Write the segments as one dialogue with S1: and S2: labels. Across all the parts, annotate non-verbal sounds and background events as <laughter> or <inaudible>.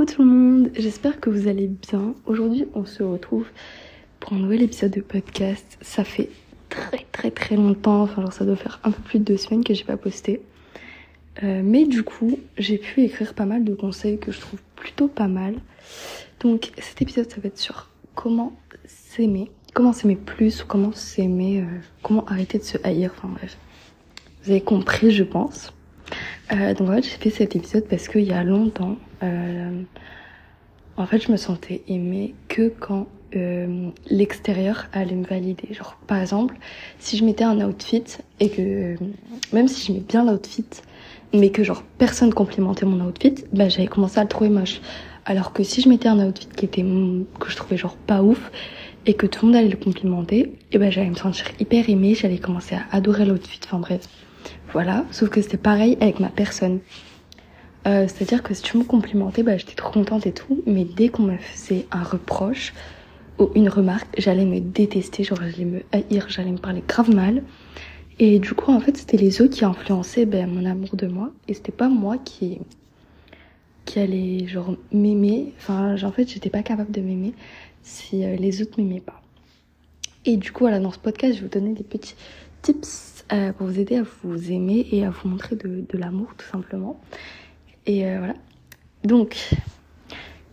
S1: Coucou tout le monde, j'espère que vous allez bien. Aujourd'hui on se retrouve pour un nouvel épisode de podcast. Ça fait très très très longtemps, enfin genre ça doit faire un peu plus de deux semaines que j'ai pas posté. Euh, mais du coup j'ai pu écrire pas mal de conseils que je trouve plutôt pas mal. Donc cet épisode ça va être sur comment s'aimer, comment s'aimer plus comment s'aimer, euh, comment arrêter de se haïr, enfin bref. Vous avez compris je pense. Euh, donc en fait j'ai fait cet épisode parce qu'il y a longtemps, euh, en fait je me sentais aimée que quand euh, l'extérieur allait me valider. Genre par exemple, si je mettais un outfit et que même si je mets bien l'outfit, mais que genre personne complimentait mon outfit, bah j'avais commencé à le trouver moche. Alors que si je mettais un outfit qui était que je trouvais genre pas ouf et que tout le monde allait le complimenter, et ben j'allais me sentir hyper aimée, j'allais commencer à adorer l'outfit. Enfin bref. Voilà, sauf que c'était pareil avec ma personne. Euh, C'est-à-dire que si tu me complimentais, bah, j'étais trop contente et tout, mais dès qu'on me faisait un reproche ou une remarque, j'allais me détester, genre j'allais me haïr, j'allais me parler grave mal. Et du coup, en fait, c'était les autres qui influençaient ben, mon amour de moi, et c'était pas moi qui qui allait genre m'aimer. Enfin, en fait, j'étais pas capable de m'aimer si euh, les autres m'aimaient pas. Et du coup, voilà, dans ce podcast, je vais vous donner des petits tips euh, pour vous aider à vous aimer et à vous montrer de, de l'amour tout simplement. Et euh, voilà. Donc,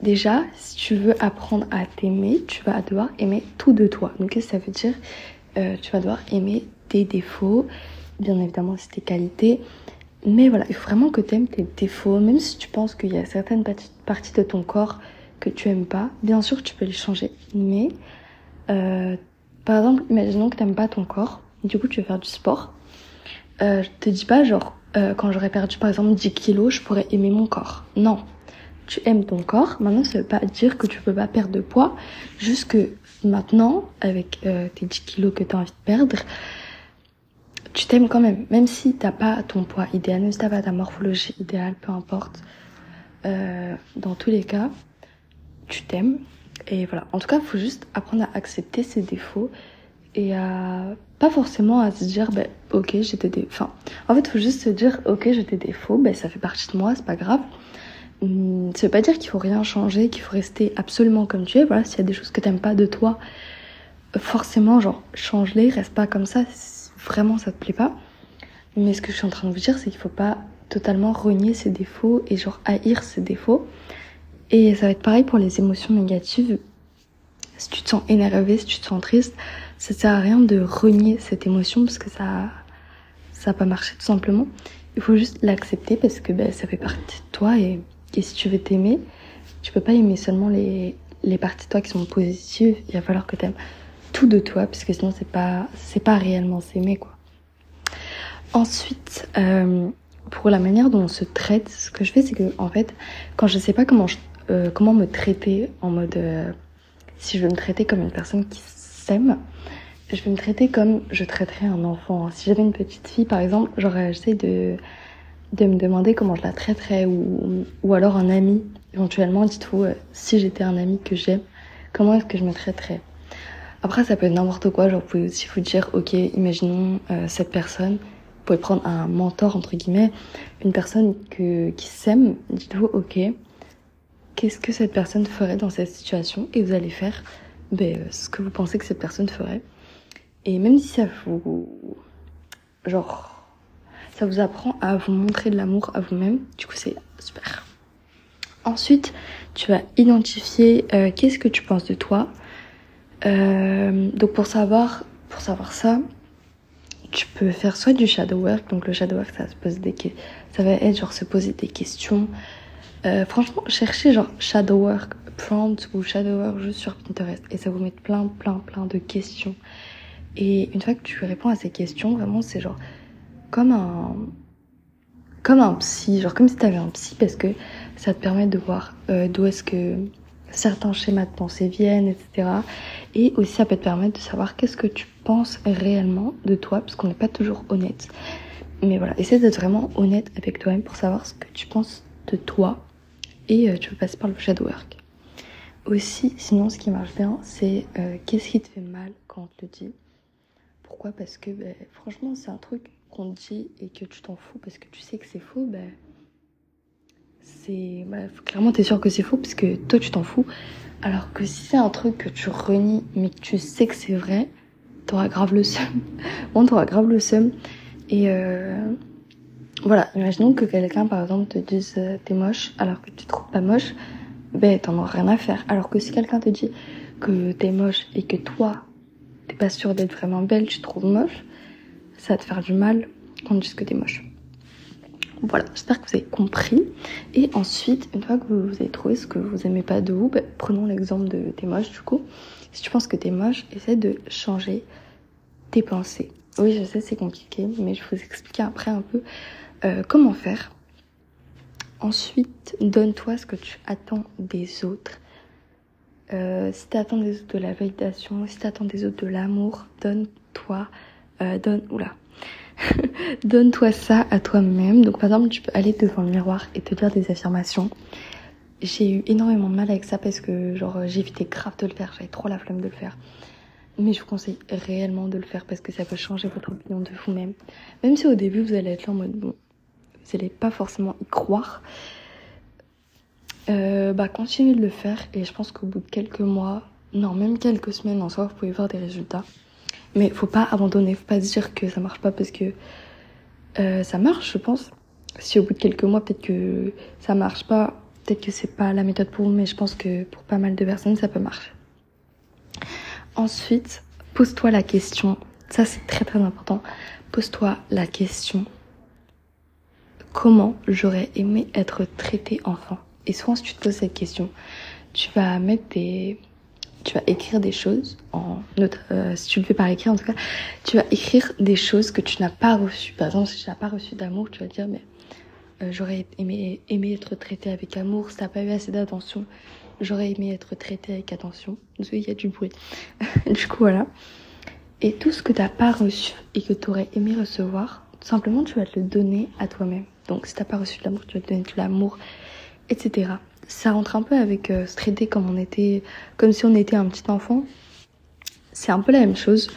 S1: déjà, si tu veux apprendre à t'aimer, tu vas devoir aimer tout de toi. Donc, qu'est-ce que ça veut dire? Euh, Tu vas devoir aimer tes défauts, bien évidemment aussi tes qualités. Mais voilà, il faut vraiment que tu aimes tes défauts, même si tu penses qu'il y a certaines parties de ton corps que tu aimes pas. Bien sûr, tu peux les changer. Mais, euh, par exemple, imaginons que tu n'aimes pas ton corps du coup tu veux faire du sport, euh, je te dis pas genre euh, quand j'aurais perdu par exemple 10 kilos, je pourrais aimer mon corps. Non. Tu aimes ton corps, maintenant ça veut pas dire que tu peux pas perdre de poids, juste que maintenant, avec euh, tes 10 kilos que tu as envie de perdre, tu t'aimes quand même, même si t'as pas ton poids idéal, même si t'as pas ta morphologie idéale, peu importe. Euh, dans tous les cas, tu t'aimes. Et voilà. En tout cas, faut juste apprendre à accepter ses défauts et à pas forcément à se dire ben ok j'étais des enfin en fait faut juste se dire ok j'ai des défauts ben ça fait partie de moi c'est pas grave. Hum, ça veut pas dire qu'il faut rien changer qu'il faut rester absolument comme tu es. Voilà s'il y a des choses que t'aimes pas de toi forcément genre change-les reste pas comme ça vraiment ça te plaît pas. Mais ce que je suis en train de vous dire c'est qu'il faut pas totalement renier ses défauts et genre haïr ses défauts. Et ça va être pareil pour les émotions négatives. Si tu te sens énervé si tu te sens triste ça sert à rien de renier cette émotion parce que ça ça va pas marcher tout simplement. Il faut juste l'accepter parce que ben, ça fait partie de toi et, et si tu veux t'aimer, tu peux pas aimer seulement les, les parties de toi qui sont positives. Il va falloir que tu aimes tout de toi parce que sinon c'est pas c'est pas réellement s'aimer quoi. Ensuite, euh, pour la manière dont on se traite, ce que je fais c'est que en fait quand je sais pas comment je, euh, comment me traiter en mode euh, si je veux me traiter comme une personne qui je vais me traiter comme je traiterais un enfant. Si j'avais une petite fille, par exemple, j'aurais j'essaie de, de me demander comment je la traiterais ou, ou alors un ami. Éventuellement, dites-vous, euh, si j'étais un ami que j'aime, comment est-ce que je me traiterais? Après, ça peut être n'importe quoi. Genre, vous pouvez aussi vous dire, ok, imaginons euh, cette personne. Vous pouvez prendre un mentor, entre guillemets, une personne que, qui s'aime. Dites-vous, ok, qu'est-ce que cette personne ferait dans cette situation? Et vous allez faire ben, ce que vous pensez que cette personne ferait. Et même si ça vous, genre, ça vous apprend à vous montrer de l'amour à vous-même, du coup c'est super. Ensuite, tu vas identifier euh, qu'est-ce que tu penses de toi. Euh, donc pour savoir, pour savoir ça, tu peux faire soit du shadow work. Donc le shadow work, ça se pose des, ça va être genre se poser des questions. Euh, franchement, cherchez genre shadow work prompt ou shadow work juste sur Pinterest et ça vous met plein, plein, plein de questions. Et une fois que tu réponds à ces questions, vraiment, c'est genre comme un, comme un psy, genre comme si tu avais un psy parce que ça te permet de voir euh, d'où est-ce que certains schémas de pensée viennent, etc. Et aussi ça peut te permettre de savoir qu'est-ce que tu penses réellement de toi, parce qu'on n'est pas toujours honnête. Mais voilà, essaie d'être vraiment honnête avec toi-même pour savoir ce que tu penses de toi et euh, tu peux passer par le shadow work. Aussi, sinon ce qui marche bien, c'est euh, qu'est-ce qui te fait mal quand on te le dit? Pourquoi? Parce que ben, franchement, c'est un truc qu'on te dit et que tu t'en fous parce que tu sais que c'est faux. Ben, c'est bah, clairement t'es sûr que c'est faux parce que toi tu t'en fous. Alors que si c'est un truc que tu renies mais que tu sais que c'est vrai, t'auras grave le seum. <laughs> bon, t'auras grave le seum. Et euh, voilà, imaginons que quelqu'un par exemple te dise euh, t'es moche alors que tu te trouves pas moche, ben t'en auras rien à faire. Alors que si quelqu'un te dit que t'es moche et que toi t'es pas sûr d'être vraiment belle, tu te trouves moche, ça va te faire du mal qu'on dise que t'es moche. Voilà, j'espère que vous avez compris. Et ensuite, une fois que vous avez trouvé ce que vous aimez pas de vous, ben, prenons l'exemple de t'es moche du coup. Si tu penses que t'es moche, essaie de changer tes pensées. Oui, je sais, c'est compliqué, mais je vous expliquer après un peu euh, comment faire. Ensuite, donne-toi ce que tu attends des autres. Euh, si tu attends des autres de la validation, si tu attends des autres de l'amour, donne-toi, euh, donne, oula, <laughs> donne-toi ça à toi-même. Donc par exemple, tu peux aller devant le miroir et te dire des affirmations. J'ai eu énormément de mal avec ça parce que genre j'évitais grave de le faire, j'avais trop la flemme de le faire. Mais je vous conseille réellement de le faire parce que ça peut changer votre opinion de vous-même. Même si au début vous allez être là en mode bon, vous n'allez pas forcément y croire. Euh, bah continuez de le faire et je pense qu'au bout de quelques mois, non même quelques semaines en soi, vous pouvez voir des résultats. Mais faut pas abandonner, faut pas dire que ça marche pas parce que euh, ça marche, je pense. Si au bout de quelques mois peut-être que ça marche pas, peut-être que c'est pas la méthode pour vous, mais je pense que pour pas mal de personnes ça peut marcher. Ensuite, pose-toi la question, ça c'est très très important, pose-toi la question, comment j'aurais aimé être traité enfant Et souvent si tu te poses cette question, tu vas mettre des... Tu vas écrire des choses, en euh, si tu le fais par écrit en tout cas, tu vas écrire des choses que tu n'as pas reçues. Par exemple, si tu n'as pas reçu d'amour, tu vas dire, mais euh, j'aurais aimé, aimé être traité avec amour, si t'as pas eu assez d'attention, J'aurais aimé être traitée avec attention. Désolée, il y a du bruit. <laughs> du coup, voilà. Et tout ce que t'as pas reçu et que tu aurais aimé recevoir, tout simplement, tu vas te le donner à toi-même. Donc, si t'as pas reçu de l'amour, tu vas te donner de l'amour, etc. Ça rentre un peu avec euh, se traiter comme on était, comme si on était un petit enfant. C'est un peu la même chose,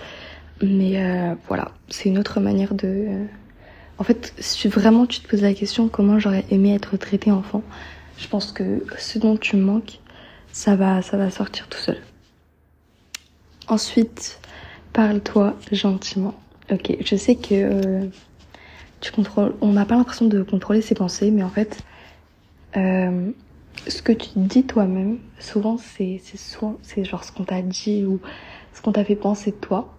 S1: mais euh, voilà, c'est une autre manière de. Euh, en fait, si vraiment tu te poses la question comment j'aurais aimé être traité enfant, je pense que ce dont tu manques, ça va, ça va sortir tout seul. Ensuite, parle-toi gentiment. Ok, je sais que euh, tu contrôles. On n'a pas l'impression de contrôler ses pensées, mais en fait, euh, ce que tu dis toi-même, souvent c'est c'est genre ce qu'on t'a dit ou ce qu'on t'a fait penser de toi,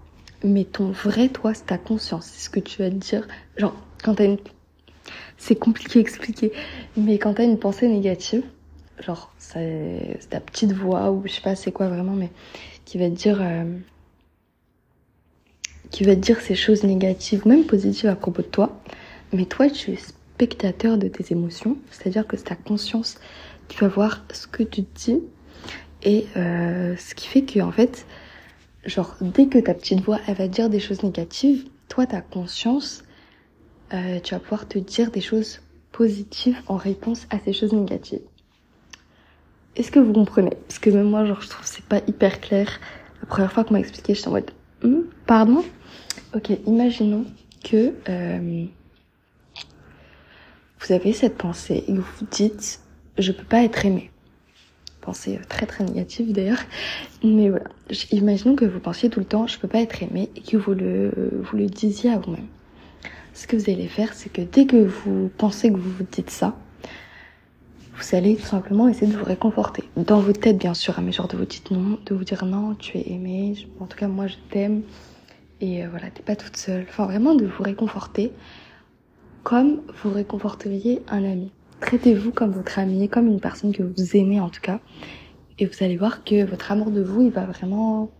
S1: mais ton vrai toi, c'est ta conscience, c'est ce que tu vas te dire. Genre quand t'as une, c'est compliqué à expliquer, mais quand t'as une pensée négative, genre c'est ta petite voix ou je sais pas c'est quoi vraiment mais qui va te dire euh, qui va te dire ces choses négatives même positives à propos de toi. Mais toi tu es spectateur de tes émotions c'est à dire que c'est ta conscience qui va voir ce que tu dis et euh, ce qui fait que en fait genre dès que ta petite voix elle va te dire des choses négatives toi ta conscience euh, tu vas pouvoir te dire des choses positives en réponse à ces choses négatives. Est-ce que vous comprenez? Parce que même moi, genre, je trouve que c'est pas hyper clair. La première fois qu'on m'a expliqué, j'étais en mode, hmm, pardon? Ok, imaginons que euh, vous avez cette pensée et que vous vous dites, je peux pas être aimé. Pensée euh, très très négative d'ailleurs. Mais voilà, imaginons que vous pensiez tout le temps, je peux pas être aimé et que vous le, vous le disiez à vous-même. Ce que vous allez faire, c'est que dès que vous pensez que vous vous dites ça, vous allez tout simplement essayer de vous réconforter. Dans vos têtes, bien sûr, à mes genre de vous dire non, de vous dire non, tu es aimé, en tout cas, moi, je t'aime. Et euh, voilà, t'es pas toute seule. Enfin, vraiment de vous réconforter comme vous réconforteriez un ami. Traitez-vous comme votre ami, comme une personne que vous aimez en tout cas. Et vous allez voir que votre amour de vous, il va vraiment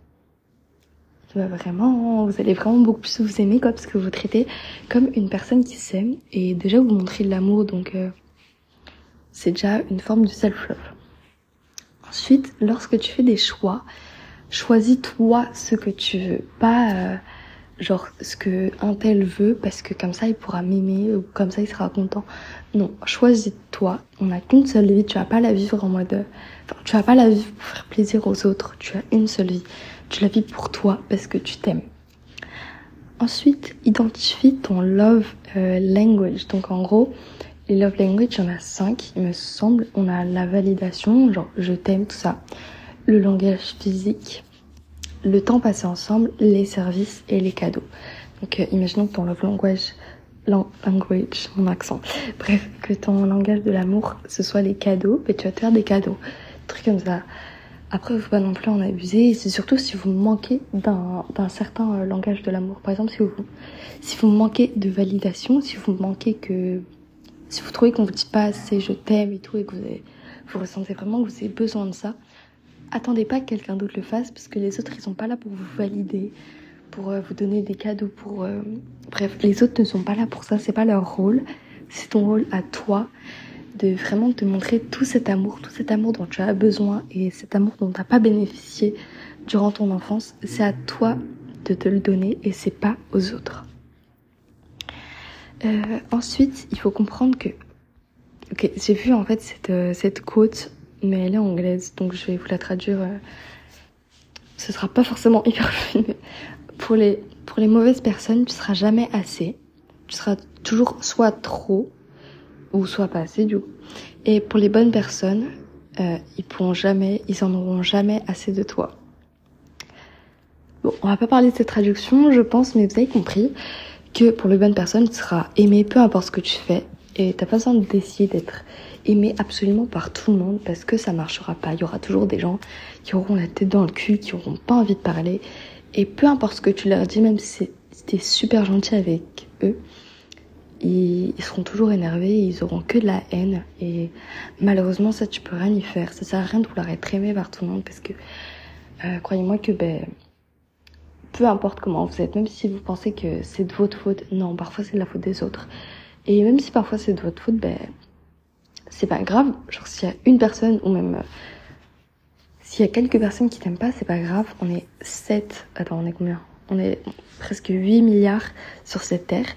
S1: il va vraiment, vous allez vraiment beaucoup plus vous aimer quoi, parce que vous traitez comme une personne qui s'aime et déjà vous montrez de l'amour donc euh, c'est déjà une forme de self-love. Ensuite, lorsque tu fais des choix, choisis toi ce que tu veux, pas euh, genre ce que un tel veut parce que comme ça il pourra m'aimer ou comme ça il sera content. Non, choisis toi. On n'a qu'une seule vie, tu vas pas la vivre en mode enfin, tu vas pas la vivre pour faire plaisir aux autres, tu as une seule vie. Tu la vis pour toi parce que tu t'aimes. Ensuite, identifie ton love euh, language. Donc en gros, Les love language, il y en a cinq, il me semble. On a la validation, genre je t'aime, tout ça. Le langage physique, le temps passé ensemble, les services et les cadeaux. Donc euh, imaginons que ton love language, language, mon accent, <laughs> bref, que ton langage de l'amour, ce soit les cadeaux, mais tu vas te faire des cadeaux. Trucs comme ça. Après, faut pas non plus en abuser. C'est surtout si vous manquez d'un certain euh, langage de l'amour. Par exemple, si vous, si vous manquez de validation, si vous manquez que, si vous trouvez qu'on vous dit pas assez je t'aime et tout, et que vous, avez, vous ressentez vraiment que vous avez besoin de ça, attendez pas que quelqu'un d'autre le fasse, parce que les autres, ils sont pas là pour vous valider, pour euh, vous donner des cadeaux, pour, euh, bref, les autres ne sont pas là pour ça. C'est pas leur rôle. C'est ton rôle à toi de vraiment te montrer tout cet amour, tout cet amour dont tu as besoin et cet amour dont tu n'as pas bénéficié durant ton enfance, c'est à toi de te le donner et c'est pas aux autres. Euh, ensuite, il faut comprendre que, ok, j'ai vu en fait cette, cette quote, mais elle est anglaise, donc je vais vous la traduire. Euh, ce sera pas forcément <laughs> hyper fine. Pour les, pour les mauvaises personnes, tu seras jamais assez. Tu seras toujours soit trop, ou soit pas assez du coup. Et pour les bonnes personnes, euh, ils pourront jamais, ils en auront jamais assez de toi. Bon, on va pas parler de cette traduction, je pense, mais vous avez compris que pour les bonnes personnes, tu seras aimé peu importe ce que tu fais et t'as pas besoin d'essayer d'être aimé absolument par tout le monde parce que ça marchera pas. Il y aura toujours des gens qui auront la tête dans le cul, qui auront pas envie de parler et peu importe ce que tu leur dis, même si t'es super gentil avec eux, ils, seront toujours énervés, ils auront que de la haine. Et malheureusement, ça, tu peux rien y faire. Ça sert à rien de vouloir être aimé par tout le monde parce que, euh, croyez-moi que, ben, peu importe comment vous êtes, même si vous pensez que c'est de votre faute, non, parfois c'est de la faute des autres. Et même si parfois c'est de votre faute, ben, c'est pas grave. Genre, s'il y a une personne ou même, euh, s'il y a quelques personnes qui t'aiment pas, c'est pas grave. On est 7, attends, on est combien? On est presque 8 milliards sur cette terre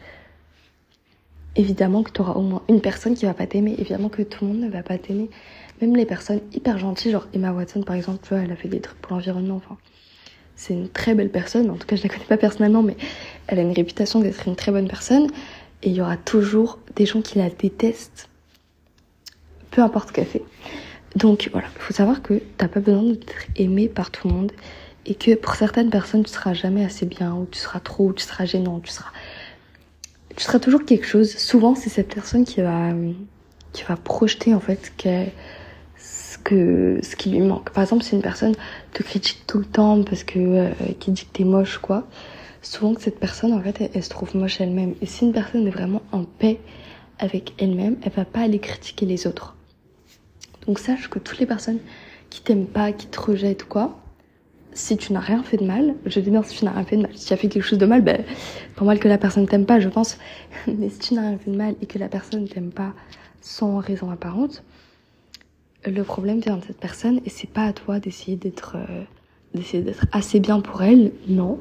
S1: évidemment que tu auras au moins une personne qui va pas t'aimer, évidemment que tout le monde ne va pas t'aimer. Même les personnes hyper gentilles, genre Emma Watson par exemple, tu vois, elle a fait des trucs pour l'environnement, enfin. C'est une très belle personne, en tout cas je la connais pas personnellement, mais elle a une réputation d'être une très bonne personne. Et il y aura toujours des gens qui la détestent, peu importe qu'elle fait. Donc voilà, il faut savoir que t'as pas besoin d'être aimé par tout le monde et que pour certaines personnes tu seras jamais assez bien ou tu seras trop, ou tu seras gênant, tu seras tu seras toujours quelque chose. Souvent, c'est cette personne qui va, qui va projeter en fait ce que ce qui lui manque. Par exemple, si une personne te critique tout le temps parce que euh, qui dit que t'es moche, quoi. Souvent que cette personne, en fait, elle, se trouve moche elle-même. Et si une personne est vraiment en paix avec elle-même, elle va pas aller critiquer les autres. Donc sache que toutes les personnes qui t'aiment pas, qui te rejettent, quoi, si tu n'as rien fait de mal, je dis bien si tu n'as rien fait de mal. Si tu as fait quelque chose de mal, ben, pour mal que la personne t'aime pas, je pense. <laughs> Mais si tu n'as rien fait de mal et que la personne t'aime pas sans raison apparente, le problème vient de cette personne et c'est pas à toi d'essayer d'être euh, d'essayer d'être assez bien pour elle. Non.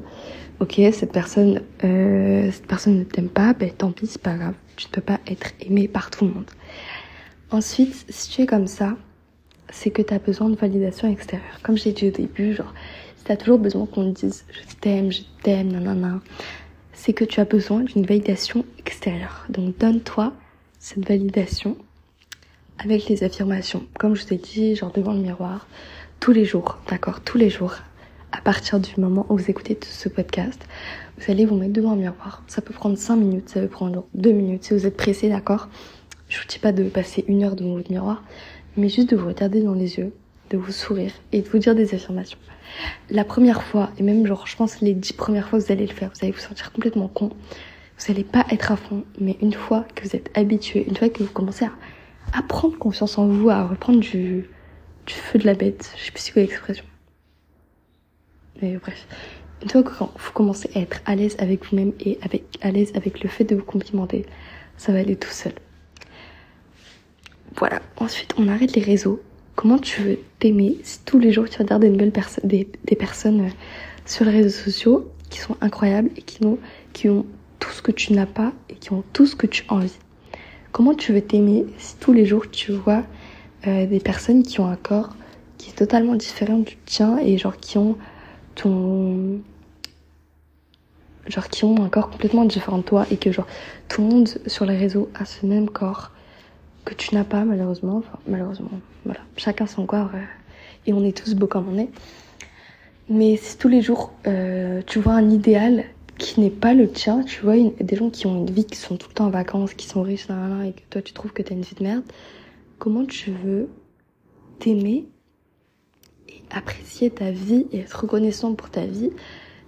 S1: Ok, cette personne, euh, cette personne ne t'aime pas, ben tant pis, c'est pas grave. Tu ne peux pas être aimé par tout le monde. Ensuite, si tu es comme ça, c'est que tu as besoin de validation extérieure. Comme j'ai dit au début, genre, si tu as toujours besoin qu'on te dise je t'aime, je t'aime, nanana, c'est que tu as besoin d'une validation extérieure. Donc donne-toi cette validation avec les affirmations. Comme je t'ai dit, genre devant le miroir, tous les jours, d'accord, tous les jours, à partir du moment où vous écoutez ce podcast, vous allez vous mettre devant un miroir. Ça peut prendre 5 minutes, ça peut prendre 2 minutes si vous êtes pressé, d'accord Je vous dis pas de passer une heure devant votre miroir, mais juste de vous regarder dans les yeux, de vous sourire et de vous dire des affirmations. La première fois, et même genre je pense les dix premières fois vous allez le faire, vous allez vous sentir complètement con. Vous n'allez pas être à fond, mais une fois que vous êtes habitué, une fois que vous commencez à, prendre confiance en vous, à reprendre du, du feu de la bête, je sais plus si vous l'expression. Mais bref, une fois que vous commencez à être à l'aise avec vous-même et avec, à l'aise avec le fait de vous complimenter, ça va aller tout seul. Voilà. Ensuite, on arrête les réseaux. Comment tu veux t'aimer si tous les jours tu regardes des nouvelles personnes, des, personnes euh, sur les réseaux sociaux qui sont incroyables et qui ont, qui ont tout ce que tu n'as pas et qui ont tout ce que tu as envie? Comment tu veux t'aimer si tous les jours tu vois euh, des personnes qui ont un corps qui est totalement différent du tien et genre qui ont ton genre qui ont un corps complètement différent de toi et que genre tout le monde sur les réseaux a ce même corps que tu n'as pas malheureusement. Enfin, malheureusement, voilà. Chacun son corps euh, et on est tous beaux comme on est. Mais si tous les jours euh, tu vois un idéal qui n'est pas le tien, tu vois des gens qui ont une vie, qui sont tout le temps en vacances, qui sont riches, et que toi tu trouves que tu as une vie de merde, comment tu veux t'aimer et apprécier ta vie et être reconnaissant pour ta vie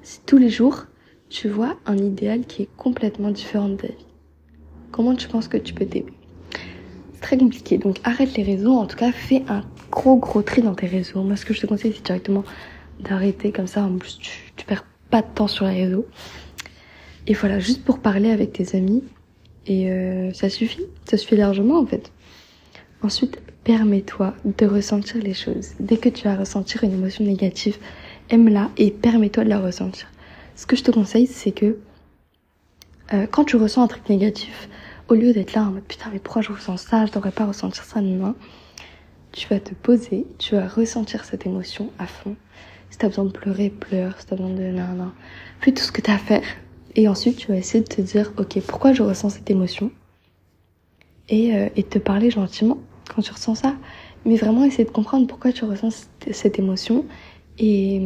S1: si tous les jours tu vois un idéal qui est complètement différent de ta vie? Comment tu penses que tu peux t'aimer? C'est très compliqué, donc arrête les réseaux, en tout cas fais un gros gros tri dans tes réseaux. Moi ce que je te conseille c'est directement d'arrêter comme ça, en plus tu, perds pas de temps sur les réseaux. Et voilà, juste pour parler avec tes amis. Et euh, ça suffit, ça suffit largement en fait. Ensuite, permets-toi de ressentir les choses. Dès que tu vas ressentir une émotion négative, aime-la et permets-toi de la ressentir. Ce que je te conseille, c'est que euh, quand tu ressens un truc négatif, au lieu d'être là en mode putain mais pourquoi je ressens ça, je devrais pas ressentir ça non, tu vas te poser, tu vas ressentir cette émotion à fond. Si t'as besoin de pleurer, pleure. Si t'as besoin de nan, nan. Fais tout ce que t'as à faire. Et ensuite, tu vas essayer de te dire, ok, pourquoi je ressens cette émotion? Et, euh, et te parler gentiment quand tu ressens ça. Mais vraiment essayer de comprendre pourquoi tu ressens cette émotion et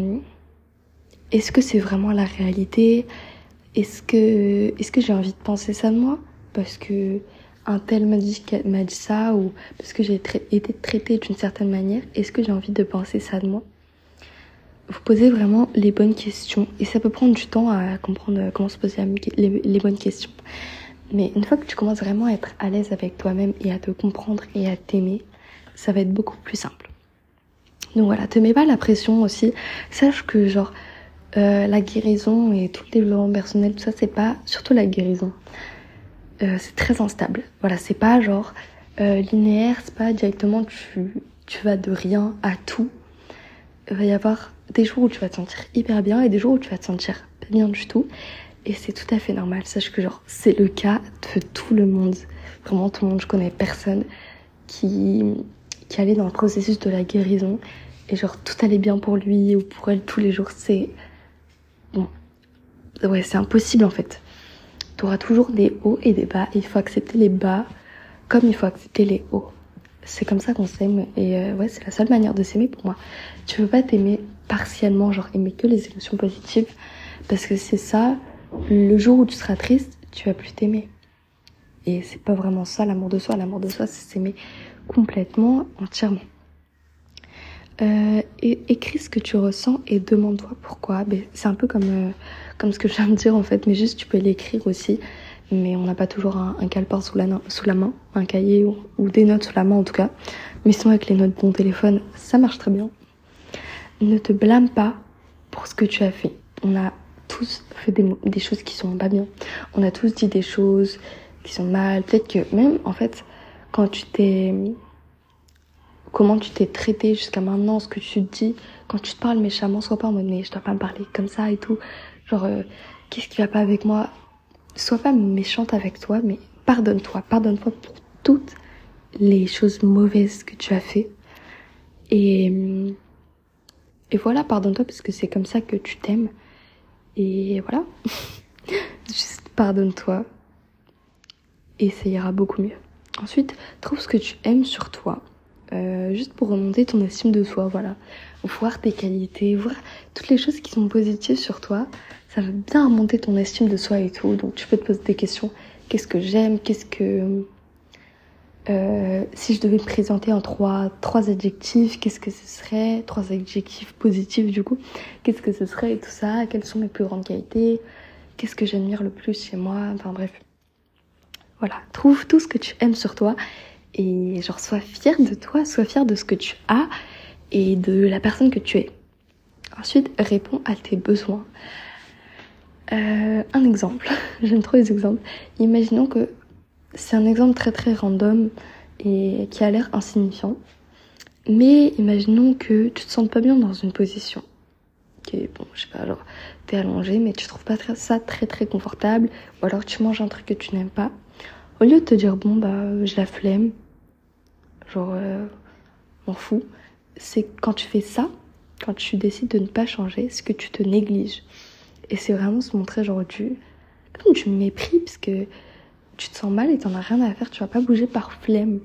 S1: est-ce que c'est vraiment la réalité? Est-ce que, est-ce que j'ai envie de penser ça de moi? Parce que un tel m'a dit, m'a dit ça ou parce que j'ai été traitée d'une certaine manière. Est-ce que j'ai envie de penser ça de moi? Vous posez vraiment les bonnes questions et ça peut prendre du temps à comprendre comment se poser les bonnes questions. Mais une fois que tu commences vraiment à être à l'aise avec toi-même et à te comprendre et à t'aimer, ça va être beaucoup plus simple. Donc voilà, te mets pas la pression aussi. Sache que genre euh, la guérison et tout le développement personnel, tout ça, c'est pas surtout la guérison. Euh, c'est très instable. Voilà, c'est pas genre euh, linéaire, c'est pas directement tu tu vas de rien à tout. Il va y avoir des jours où tu vas te sentir hyper bien et des jours où tu vas te sentir pas bien du tout. Et c'est tout à fait normal. Sache que genre c'est le cas de tout le monde. Vraiment tout le monde. Je connais personne qui qui allait dans le processus de la guérison et genre tout allait bien pour lui ou pour elle tous les jours. C'est bon. Ouais, c'est impossible en fait. Tu auras toujours des hauts et des bas. Il faut accepter les bas comme il faut accepter les hauts. C'est comme ça qu'on s'aime. Et euh, ouais, c'est la seule manière de s'aimer pour moi. Tu veux pas t'aimer partiellement, genre aimer que les émotions positives. Parce que c'est ça, le jour où tu seras triste, tu vas plus t'aimer. Et c'est pas vraiment ça l'amour de soi. L'amour de soi, c'est s'aimer complètement, entièrement. Euh, et écris ce que tu ressens et demande-toi pourquoi. C'est un peu comme, euh, comme ce que je viens de dire en fait, mais juste tu peux l'écrire aussi. Mais on n'a pas toujours un, un calepin sous la, sous la main, un cahier ou, ou, des notes sous la main en tout cas. Mais sinon avec les notes de ton téléphone, ça marche très bien. Ne te blâme pas pour ce que tu as fait. On a tous fait des, des choses qui sont pas bien. On a tous dit des choses qui sont mal. Peut-être que même, en fait, quand tu t'es... Comment tu t'es traité jusqu'à maintenant, ce que tu te dis, quand tu te parles méchamment, sois pas en mode mais je dois pas me parler comme ça et tout. Genre, euh, qu'est-ce qui va pas avec moi? Sois pas méchante avec toi, mais pardonne-toi. Pardonne-toi pour toutes les choses mauvaises que tu as fait. Et, et voilà, pardonne-toi parce que c'est comme ça que tu t'aimes. Et voilà. <laughs> Juste pardonne-toi. Et ça ira beaucoup mieux. Ensuite, trouve ce que tu aimes sur toi. Euh, juste pour remonter ton estime de soi, voilà. Voir tes qualités, voir toutes les choses qui sont positives sur toi. Ça va bien remonter ton estime de soi et tout. Donc tu peux te poser des questions. Qu'est-ce que j'aime? Qu'est-ce que... Euh, si je devais me présenter en trois, trois adjectifs, qu'est-ce que ce serait? Trois adjectifs positifs du coup. Qu'est-ce que ce serait et tout ça? Quelles sont mes plus grandes qualités? Qu'est-ce que j'admire le plus chez moi? Enfin bref. Voilà, trouve tout ce que tu aimes sur toi et genre sois fier de toi, sois fier de ce que tu as et de la personne que tu es. Ensuite, réponds à tes besoins. Euh, un exemple, <laughs> j'aime trop les exemples. Imaginons que c'est un exemple très très random et qui a l'air insignifiant. Mais imaginons que tu te sens pas bien dans une position. Qui est, bon, je sais pas, genre, t'es allongé, mais tu trouves pas ça très très confortable. Ou alors tu manges un truc que tu n'aimes pas. Au lieu de te dire, bon, bah, je la flemme, genre, euh, m'en fous, c'est quand tu fais ça, quand tu décides de ne pas changer, c'est que tu te négliges. Et c'est vraiment se montrer, genre, du, comme du mépris, parce que tu te sens mal et t'en as rien à faire, tu vas pas bouger par flemme.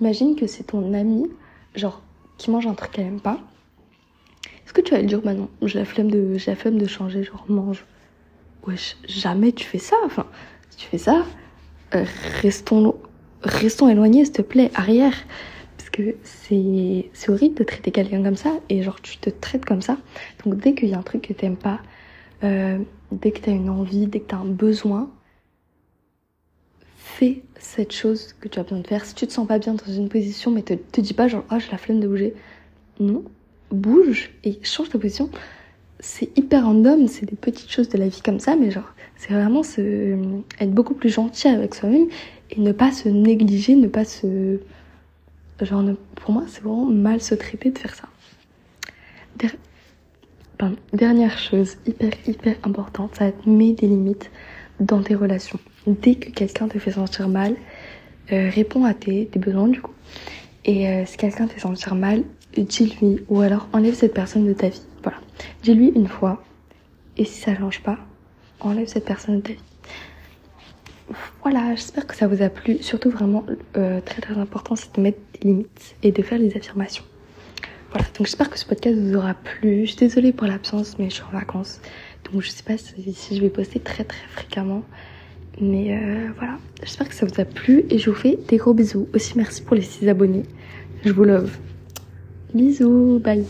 S1: imagine que c'est ton ami, genre, qui mange un truc qu'elle aime pas. Est-ce que tu vas lui dire, bah non, j'ai la flemme de, j'ai la flemme de changer, genre, mange. Wesh, jamais tu fais ça. Enfin, si tu fais ça, euh, restons, restons éloignés, s'il te plaît, arrière. Parce que c'est, c'est horrible de traiter quelqu'un comme ça et genre, tu te traites comme ça. Donc, dès qu'il y a un truc que t'aimes pas, euh, dès que t'as une envie, dès que t'as un besoin, fais cette chose que tu as besoin de faire. Si tu te sens pas bien dans une position, mais te, te dis pas genre, oh, j'ai la flemme de bouger. Non, bouge et change ta position. C'est hyper random, c'est des petites choses de la vie comme ça, mais genre, c'est vraiment se, être beaucoup plus gentil avec soi-même et ne pas se négliger, ne pas se. Genre, pour moi, c'est vraiment mal se traiter de faire ça. Dernière chose hyper, hyper importante, ça va être des limites dans tes relations. Dès que quelqu'un te fait sentir mal, euh, réponds à tes, besoins du coup. Et euh, si quelqu'un te fait sentir mal, dis-lui ou alors enlève cette personne de ta vie. Voilà. Dis-lui une fois. Et si ça change pas, enlève cette personne de ta vie. Voilà, j'espère que ça vous a plu. Surtout vraiment, euh, très très important, c'est de mettre des limites et de faire des affirmations. Voilà, donc j'espère que ce podcast vous aura plu. Je suis désolée pour l'absence, mais je suis en vacances. Donc je sais pas si, je vais poster très très fréquemment. Mais euh, voilà, j'espère que ça vous a plu et je vous fais des gros bisous. Aussi merci pour les 6 abonnés. Je vous love. Bisous, bye.